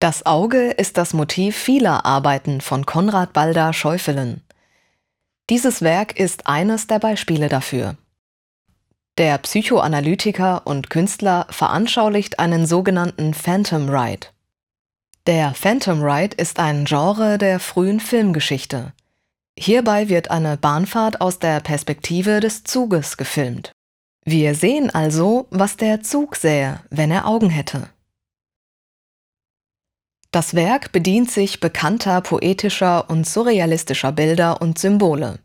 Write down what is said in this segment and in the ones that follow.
Das Auge ist das Motiv vieler Arbeiten von Konrad Balder Schäufelen. Dieses Werk ist eines der Beispiele dafür. Der Psychoanalytiker und Künstler veranschaulicht einen sogenannten Phantom Ride. Der Phantom Ride ist ein Genre der frühen Filmgeschichte. Hierbei wird eine Bahnfahrt aus der Perspektive des Zuges gefilmt. Wir sehen also, was der Zug sähe, wenn er Augen hätte. Das Werk bedient sich bekannter poetischer und surrealistischer Bilder und Symbole.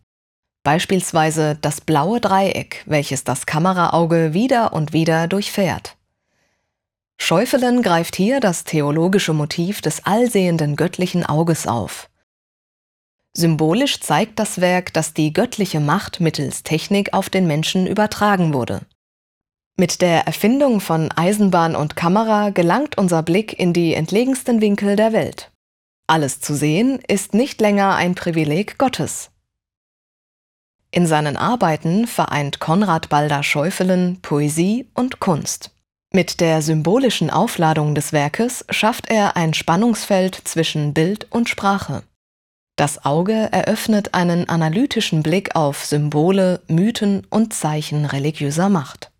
Beispielsweise das blaue Dreieck, welches das Kameraauge wieder und wieder durchfährt. Schäufelen greift hier das theologische Motiv des allsehenden göttlichen Auges auf. Symbolisch zeigt das Werk, dass die göttliche Macht mittels Technik auf den Menschen übertragen wurde. Mit der Erfindung von Eisenbahn und Kamera gelangt unser Blick in die entlegensten Winkel der Welt. Alles zu sehen ist nicht länger ein Privileg Gottes. In seinen Arbeiten vereint Konrad Balder Schäufelen Poesie und Kunst. Mit der symbolischen Aufladung des Werkes schafft er ein Spannungsfeld zwischen Bild und Sprache. Das Auge eröffnet einen analytischen Blick auf Symbole, Mythen und Zeichen religiöser Macht.